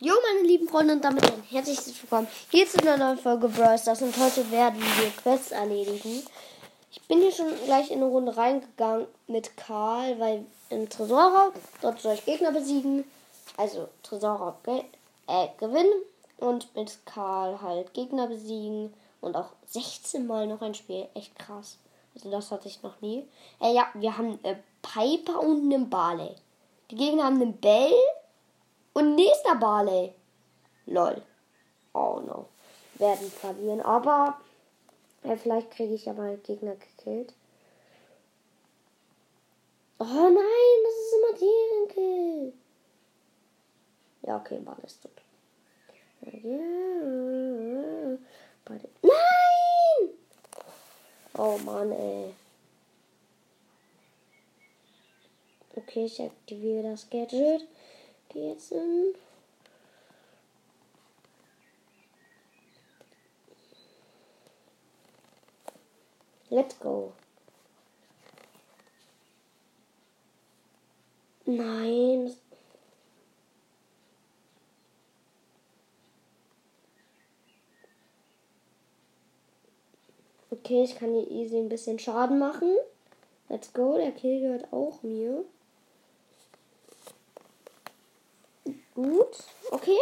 Jo, meine lieben Freunde, und damit ein herzliches Willkommen hier zu einer neuen Folge Brawl Stars. Und heute werden wir Quests erledigen. Ich bin hier schon gleich in eine Runde reingegangen mit Karl, weil im Tresorraub, dort soll ich Gegner besiegen. Also Tresorraub ge äh, gewinnen und mit Karl halt Gegner besiegen. Und auch 16 Mal noch ein Spiel. Echt krass. Also das hatte ich noch nie. Äh, ja, wir haben äh, Piper und einen Barley. Die Gegner haben einen Bell und nächster Barley. Lol. Oh no. Werden verlieren. Aber ja, vielleicht kriege ich ja mal Gegner gekillt. Oh nein, das ist immer deren Kill. Ja, okay, Barley ist tot. Nein! Oh Mann, ey. Okay, ich aktiviere das Gadget. In. Let's go. Nein. Okay, ich kann hier easy ein bisschen Schaden machen. Let's go. Der Kill gehört auch mir. Gut. Okay.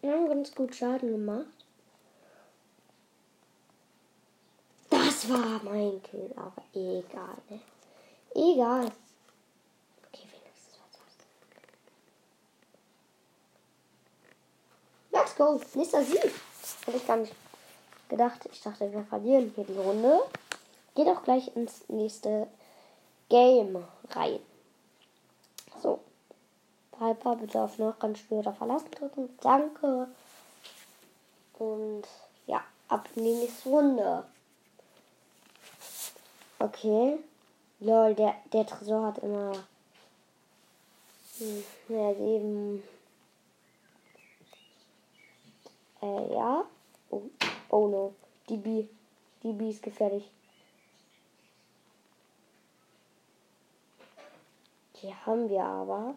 Wir haben ganz gut Schaden gemacht. Das war mein Kill, aber egal. Ne? Egal. Okay, wenigstens was was. Let's go. Nächster Sieg. Hätte ich gar nicht gedacht. Ich dachte, wir verlieren hier die Runde. Geht auch gleich ins nächste Game rein. Piper bitte auf noch ganz später verlassen drücken. Danke. Und ja, ab in die nächste Runde. Okay. Lol, der, der Tresor hat immer hm, mehr Leben. Äh, ja. Oh, oh no. Die B. Die B ist gefährlich. Die haben wir aber.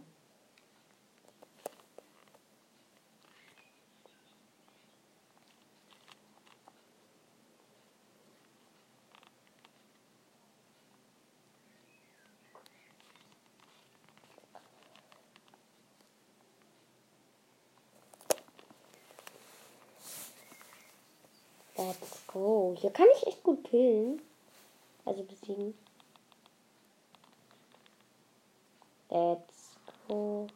Let's go. Hier kann ich echt gut killen. Also besiegen. Let's go.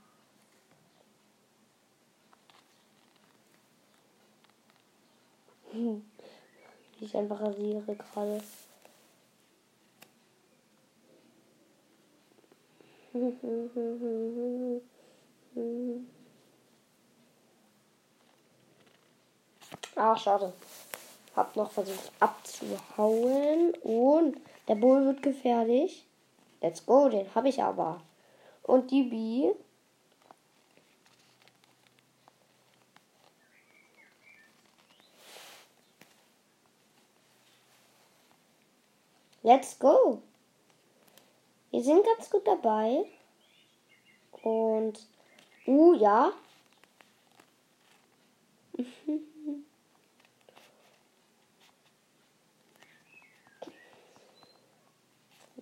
Wie ich einfach rasiere gerade. Ach, schade. Hab noch versucht abzuhauen. Und der Bull wird gefährlich. Let's go, den habe ich aber. Und die B. Let's go. Wir sind ganz gut dabei. Und. Uh, ja.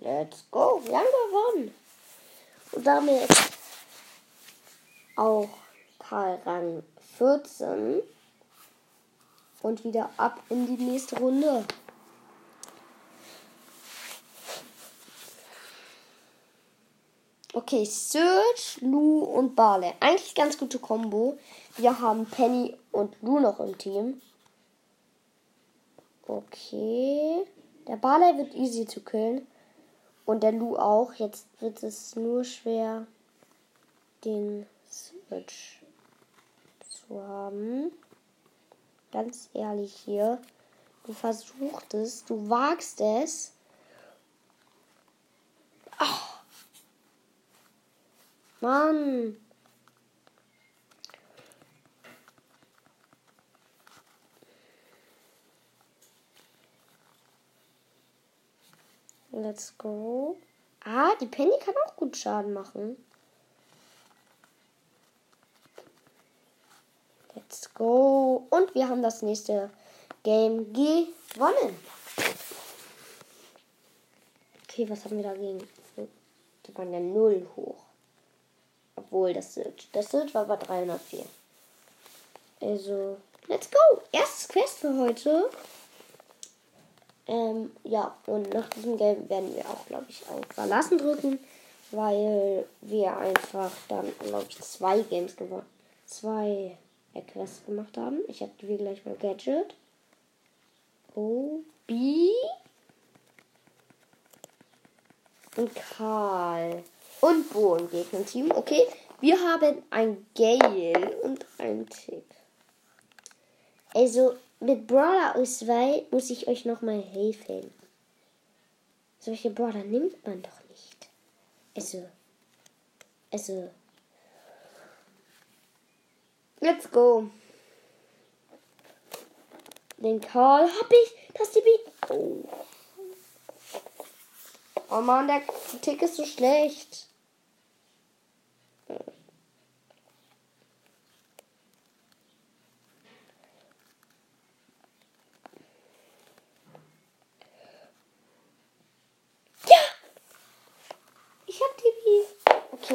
Let's go. Wir haben gewonnen. Und damit auch Karl Rang 14. Und wieder ab in die nächste Runde. Okay, Search, Lou und Barley. Eigentlich ganz gute Kombo. Wir haben Penny und Lou noch im Team. Okay. Der Barley wird easy zu killen. Und der Lu auch. Jetzt wird es nur schwer, den Switch zu haben. Ganz ehrlich hier. Du versuchst es, du wagst es. Ach. Mann. Let's go. Ah, die Penny kann auch gut Schaden machen. Let's go. Und wir haben das nächste Game gewonnen. Okay, was haben wir dagegen? Die waren ja 0 hoch. Obwohl, das Search. Das Search war bei 304. Also, let's go. Erstes Quest für heute. Ähm, ja, und nach diesem Game werden wir auch, glaube ich, auf Verlassen drücken, weil wir einfach dann, glaube ich, zwei Games gewonnen. Zwei Quests gemacht haben. Ich aktiviere gleich mal Gadget. O, B. Und Karl. Und Bo im Gegnerteam. Okay, wir haben ein Gale und ein Tick. Also, mit Brawler Auswahl muss ich euch nochmal helfen. Solche Brawler nimmt man doch nicht. Also, also. Let's go. Den Karl hab ich. Das ist die Oh. Oh Mann, der Tick ist so schlecht.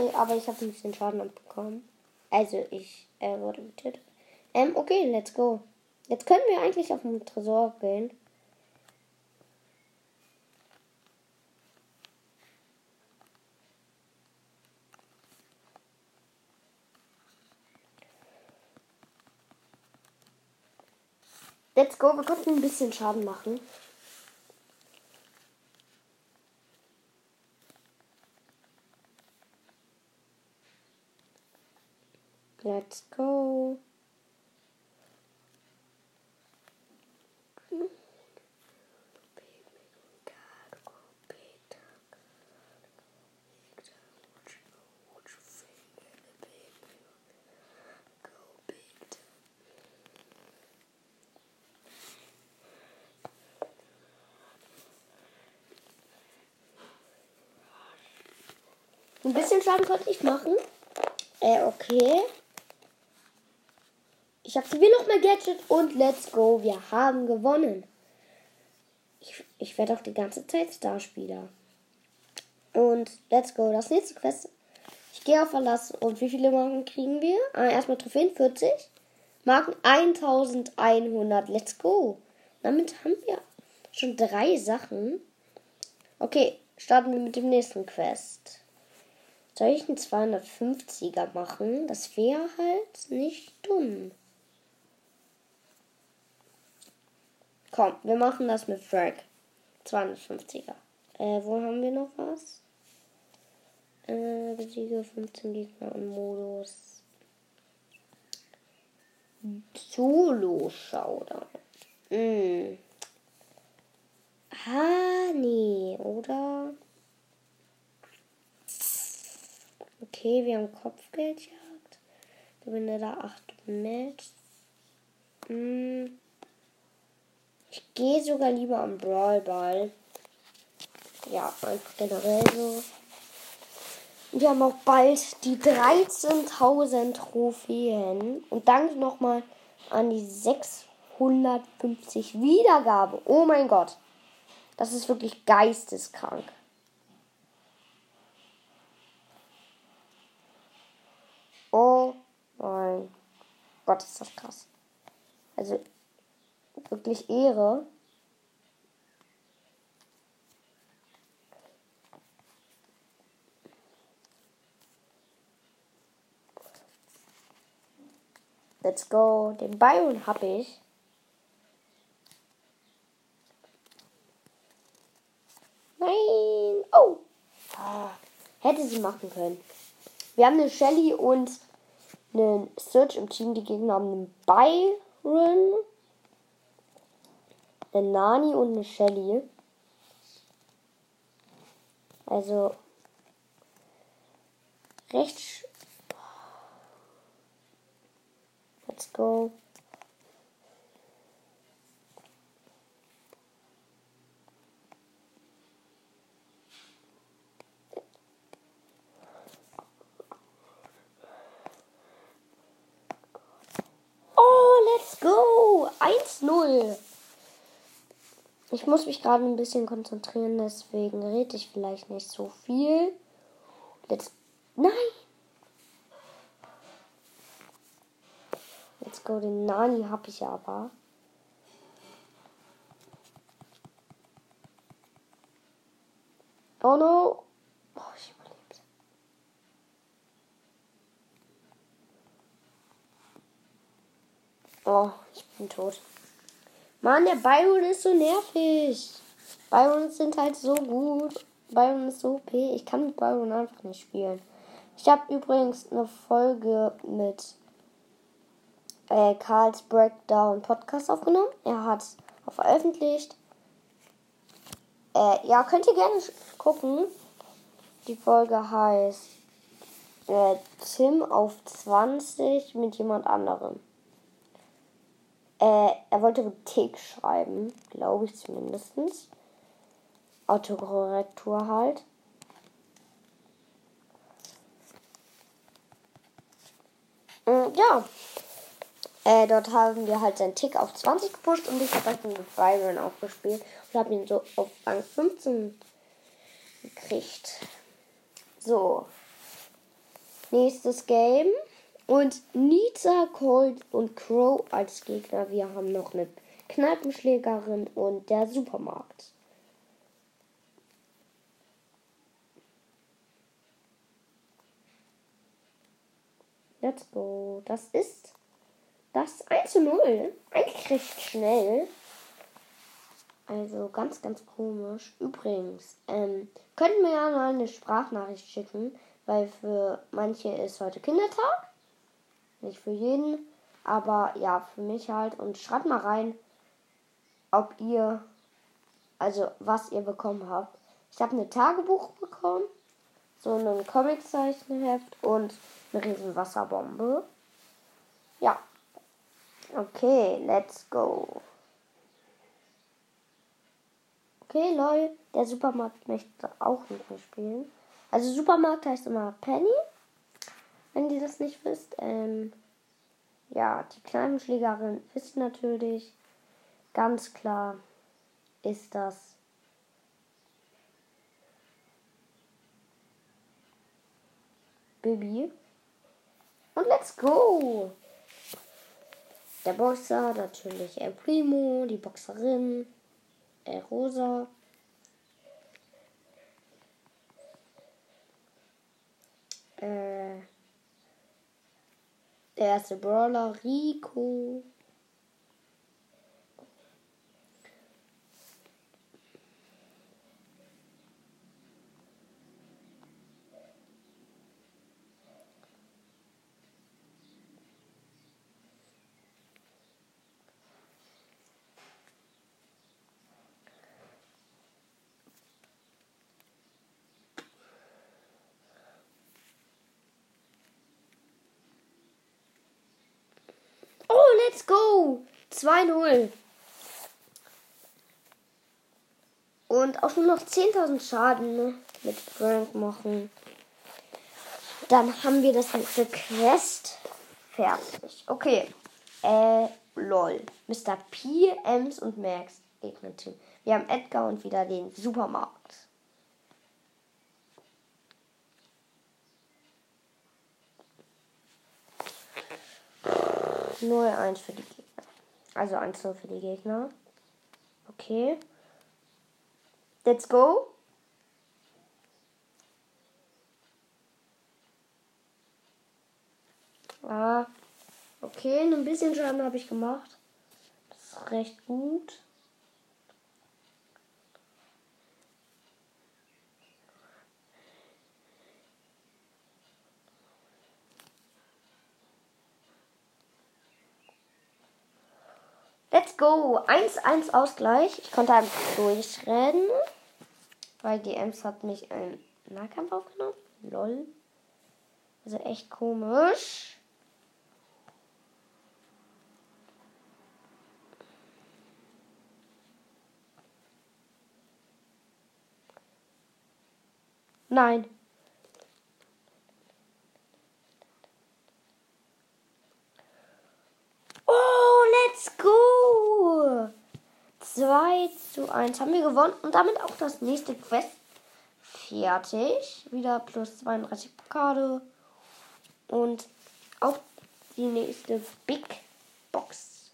Okay, aber ich habe ein bisschen Schaden abbekommen. Also ich äh, wurde getötet. Ähm, okay, let's go. Jetzt können wir eigentlich auf den Tresor gehen. Let's go, wir konnten ein bisschen Schaden machen. Let's go. Ein bisschen Schaden konnte ich machen. Äh, okay. Ich aktiviere noch mal Gadget und let's go. Wir haben gewonnen. Ich, ich werde auch die ganze Zeit Starspieler. Und let's go. Das nächste Quest. Ich gehe auf Verlass. Und wie viele Marken kriegen wir? Ah, erstmal Trophäen 40. Marken 1100. Let's go. Damit haben wir schon drei Sachen. Okay, starten wir mit dem nächsten Quest. Soll ich einen 250er machen? Das wäre halt nicht dumm. Komm, wir machen das mit Frank. 250er. Äh, wo haben wir noch was? Äh, besiege 15 Gegner im Modus. Solo-Showdown. Hm. Ah, nee, oder? Okay, wir haben Kopfgeldjagd. Gewinne da 8 Match. Hm. Ich gehe sogar lieber am Brawlball. Ja, einfach generell so. Wir haben auch bald die 13.000 Trophäen. Und danke nochmal an die 650 Wiedergabe. Oh mein Gott. Das ist wirklich geisteskrank. Oh mein Gott, ist das krass. Also wirklich Ehre. Let's go. Den Byron habe ich. Nein. Oh. Ah, hätte sie machen können. Wir haben eine Shelly und einen Search im Team. Die Gegner haben einen Byron eine Nani und eine Shelly. Also recht. Let's go. 1-0. Ich muss mich gerade ein bisschen konzentrieren, deswegen rede ich vielleicht nicht so viel. Let's. Nein! Let's go, den Nani habe ich aber. Oh no! Oh, ich überlebt. Oh, ich bin tot. Mann, der Byron ist so nervig. Byron sind halt so gut. Byron ist so OP. Ich kann mit Byron einfach nicht spielen. Ich habe übrigens eine Folge mit äh, Karls Breakdown Podcast aufgenommen. Er hat auch veröffentlicht. Äh, ja, könnt ihr gerne gucken. Die Folge heißt äh, Tim auf 20 mit jemand anderem. Äh, er wollte Tick schreiben, glaube ich zumindest. Autokorrektur halt. Mm, ja. Äh, dort haben wir halt seinen Tick auf 20 gepusht und ich habe dann mit Byron auch gespielt und habe ihn so auf Rang 15 gekriegt. So. Nächstes Game. Und Nita, Colt und Crow als Gegner. Wir haben noch eine Kneipenschlägerin und der Supermarkt. Let's go. Das ist das 1 zu 0. Eigentlich recht schnell. Also ganz, ganz komisch. Übrigens, ähm, könnten wir ja mal eine Sprachnachricht schicken, weil für manche ist heute Kindertag. Nicht für jeden, aber ja, für mich halt. Und schreibt mal rein, ob ihr, also was ihr bekommen habt. Ich habe ein Tagebuch bekommen, so ein Comiczeichenheft und eine riesen Wasserbombe. Ja. Okay, let's go. Okay, lol, der Supermarkt möchte auch mit mir spielen. Also Supermarkt heißt immer Penny wenn ihr das nicht wisst. Ähm, ja, die Kneipenschlägerin wisst natürlich. Ganz klar ist das Bibi. Und let's go! Der Boxer, natürlich El Primo, die Boxerin, El Rosa. Äh, der erste Brawler, Rico. Let's go! 2-0. Und auch nur noch 10.000 Schaden ne, mit Frank machen. Dann haben wir das nächste Quest fertig. Okay. Äh, lol. Mr. P, Ems und Max. Gegner-Team. Wir haben Edgar und wieder den Supermarkt. 0-1 für die Gegner. Also 1 für die Gegner. Okay. Let's go. Ah, okay, ein bisschen Schaden habe ich gemacht. Das ist recht gut. Let's go. 1-1 Ausgleich. Ich konnte einfach durchrennen. Weil die Ems hat mich einen Nahkampf aufgenommen. Lol. Also echt komisch. Nein. Oh, let's go! 2 zu 1 haben wir gewonnen und damit auch das nächste Quest fertig. Wieder plus 32 Pokale und auch die nächste Big Box.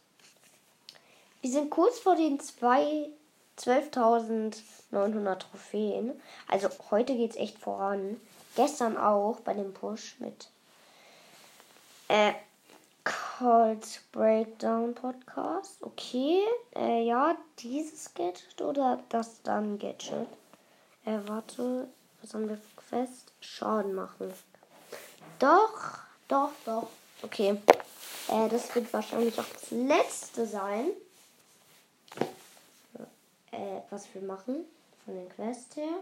Wir sind kurz vor den 12.900 Trophäen. Also heute geht es echt voran. Gestern auch bei dem Push mit äh, Cold Breakdown Podcast. Okay. Äh, ja, dieses Gadget oder das dann Gadget? Äh, warte. Was haben wir fest? Schaden machen. Doch, doch, doch. Okay. Äh, das wird wahrscheinlich auch das letzte sein. Äh, was wir machen. Von den Quests her.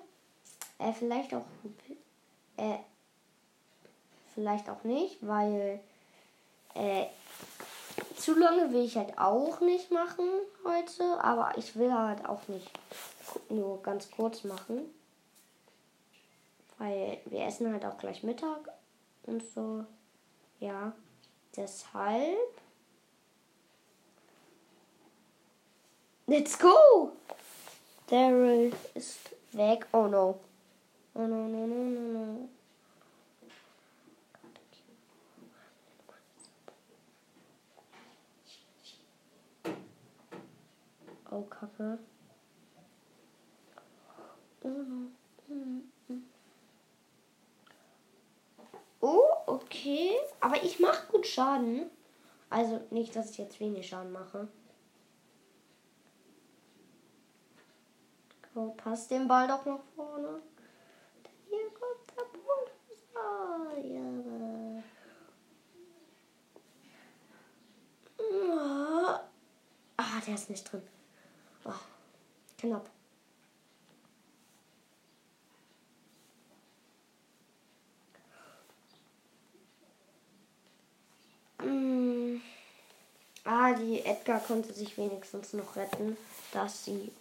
Äh, vielleicht auch. Äh, vielleicht auch nicht, weil. Äh, zu lange will ich halt auch nicht machen heute, aber ich will halt auch nicht nur ganz kurz machen. Weil wir essen halt auch gleich Mittag und so. Ja, deshalb. Let's go! Daryl ist weg. Oh no. Oh no, no, no, no, no. Oh, Kacke. Oh, okay. Aber ich mache gut Schaden. Also nicht, dass ich jetzt wenig Schaden mache. Oh, passt den Ball doch nach vorne. Hier kommt der. Ja. Ah, der ist nicht drin. Oh, knapp. Mm. Ah, die Edgar konnte sich wenigstens noch retten, dass sie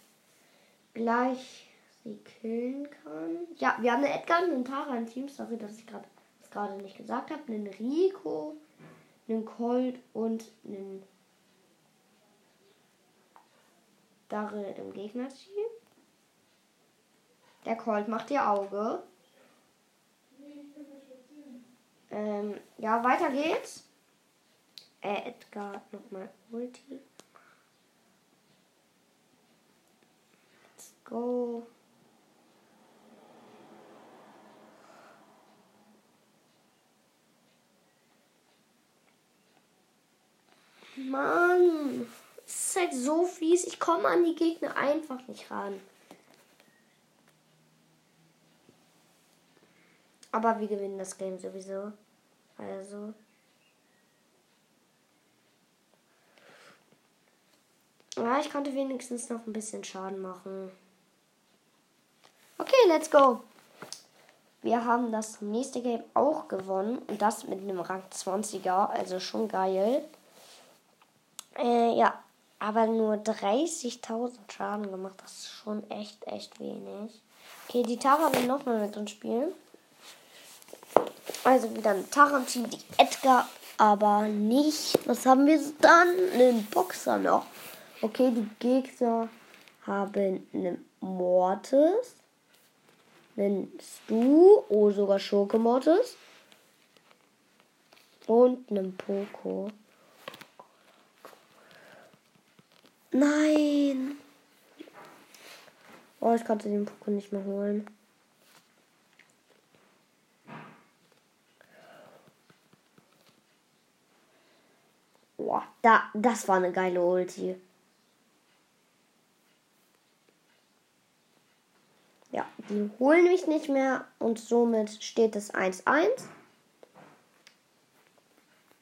gleich sie killen kann. Ja, wir haben eine Edgar und einen Tara im Team. Sorry, dass ich gerade nicht gesagt habe. Einen Rico, einen Colt und einen Daryl im Gegnerteam. Der Colt macht ihr Auge. Ähm, ja, weiter geht's. Äh, Edgar nochmal Ulti. Let's go. Mann ist halt so fies. Ich komme an die Gegner einfach nicht ran. Aber wir gewinnen das Game sowieso. Also. Ja, ich konnte wenigstens noch ein bisschen Schaden machen. Okay, let's go. Wir haben das nächste Game auch gewonnen. Und das mit einem Rang 20er. Also schon geil. Äh, ja, aber nur 30.000 Schaden gemacht. Das ist schon echt, echt wenig. Okay, die Tara will nochmal mit uns spielen. Also wieder ein Tara-Team, die Edgar, aber nicht. Was haben wir dann? Einen Boxer noch. Okay, die Gegner haben einen Mortis, einen Stu, oh sogar Schurke Mortis und einen Poco. Nein. Oh, ich konnte den Pokémon nicht mehr holen. Boah, da, das war eine geile Ulti. Ja, die holen mich nicht mehr und somit steht es 1-1.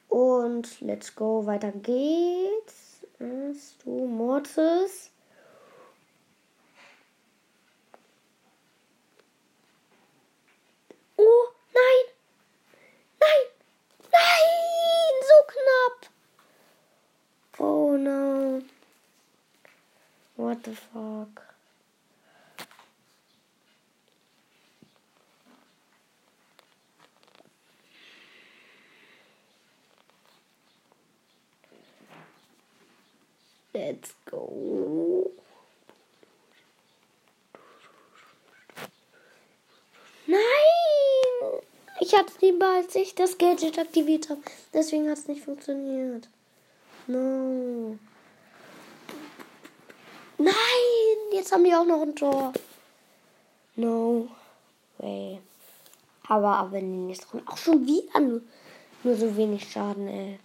Und let's go, weiter geht's. Hast du Mortis? Oh, nein! Nein! Nein! So knapp! Oh no. What the fuck? Let's go. Ich hatte lieber, als ich das Gadget aktiviert habe. Deswegen hat es nicht funktioniert. No. Nein, jetzt haben die auch noch ein Tor. No way. Aber, aber in den nächsten Runden auch schon wieder nur, nur so wenig Schaden, ey.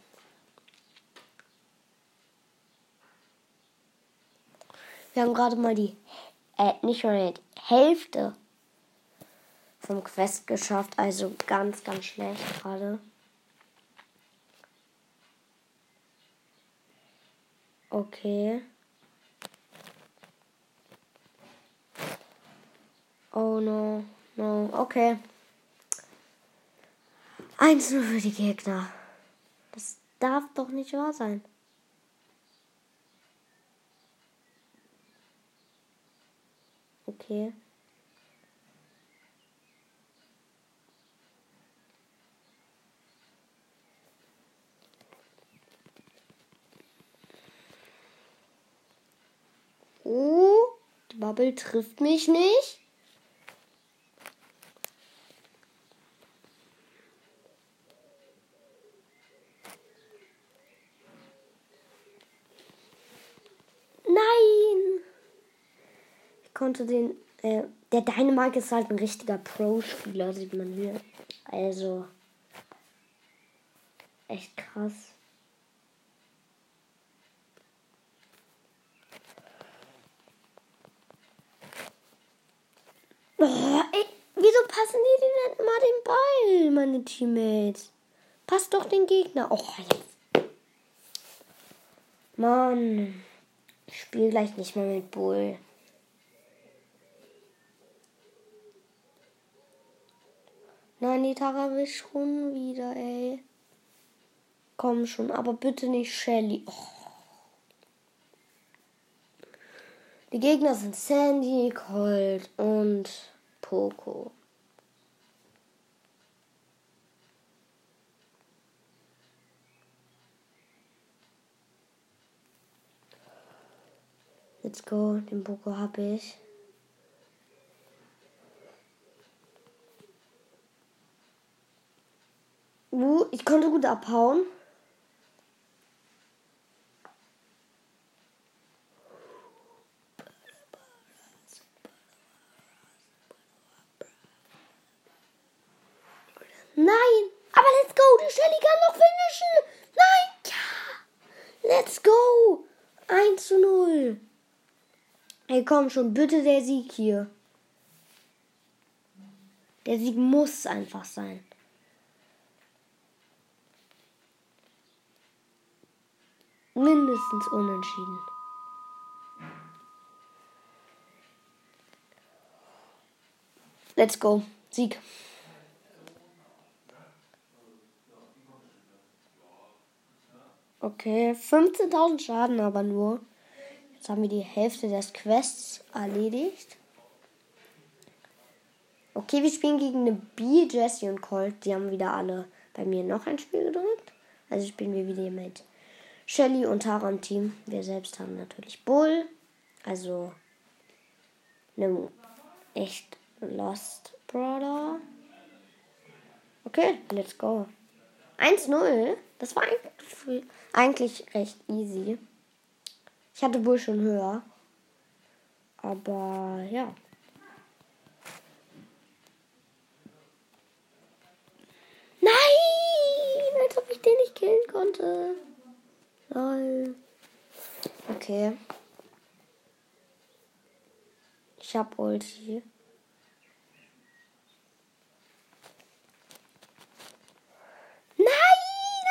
Wir haben gerade mal die, äh, nicht mal die Hälfte vom Quest geschafft. Also ganz, ganz schlecht gerade. Okay. Oh no, no, okay. Eins nur für die Gegner. Das darf doch nicht wahr sein. Okay. Oh, die Bubble trifft mich nicht. Nein! Ich konnte den. Äh, der Dynamite ist halt ein richtiger Pro-Spieler, sieht man hier. Also. Echt krass. Oh, ey, wieso passen die denn immer den Ball, meine Teammates? Passt doch den Gegner. Oh, jetzt. Mann. Ich spiele gleich nicht mehr mit Bull. Nein, die Tara will schon wieder, ey. Komm schon, aber bitte nicht Shelly. Oh. Die Gegner sind Sandy, Colt und Poco. Let's go, den Poco habe ich. Uh, ich konnte gut abhauen. Nein, aber let's go. Die Shelly kann noch finishen. Nein, ja. Let's go. 1 zu 0. Ey, komm schon, bitte der Sieg hier. Der Sieg muss einfach sein. Mindestens unentschieden. Let's go. Sieg. Okay, 15.000 Schaden aber nur. Jetzt haben wir die Hälfte des Quests erledigt. Okay, wir spielen gegen eine B, Jesse und Colt. Die haben wieder alle bei mir noch ein Spiel gedrückt. Also spielen wir wieder mit Shelly und Tara im Team. Wir selbst haben natürlich Bull. Also einem echt Lost Brother. Okay, let's go. 1-0. Das war eigentlich recht easy. Ich hatte Bull schon höher. Aber ja. Nein! Als ob ich den nicht killen konnte. Lol. Okay. Ich hab Ulti. Nein!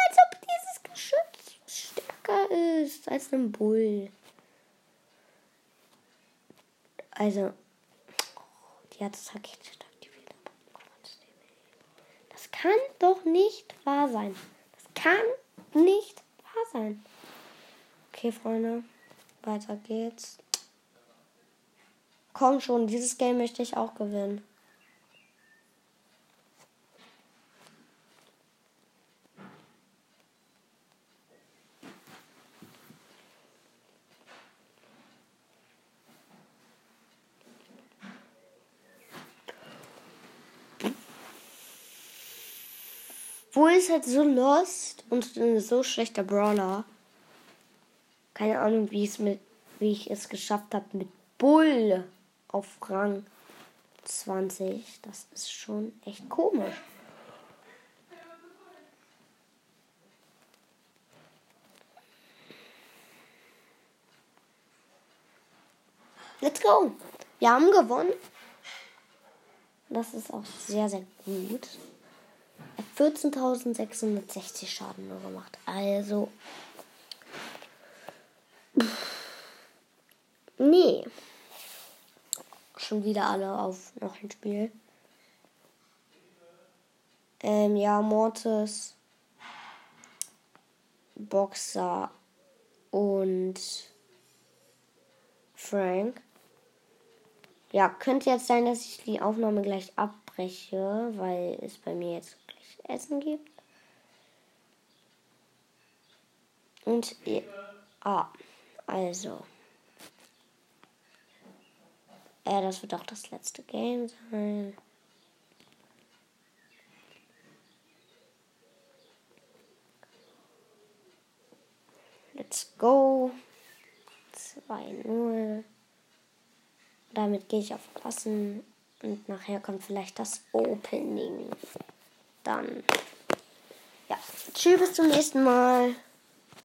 Als ob dieses Geschütz stärker ist als ein Bull. Also, die hat das Rakete aktiviert. Das kann doch nicht wahr sein. Das kann nicht wahr sein. Okay, Freunde, weiter geht's. Komm schon, dieses Game möchte ich auch gewinnen. Bull ist halt so lost und ein so schlechter Brawler. Keine Ahnung, wie, es mit, wie ich es geschafft habe mit Bull auf Rang 20. Das ist schon echt komisch. Let's go. Wir haben gewonnen. Das ist auch sehr, sehr gut. 14.660 Schaden nur gemacht. Also. Nee. Schon wieder alle auf noch ein Spiel. Ähm, ja, Mortis, Boxer und Frank. Ja, könnte jetzt sein, dass ich die Aufnahme gleich abbreche, weil es bei mir jetzt Essen gibt. Und ja, ah, also. Äh, das wird auch das letzte Game sein. Let's go. 2-0. Damit gehe ich auf Klassen und nachher kommt vielleicht das Opening. Dann. Ja. Tschüss, bis zum nächsten Mal.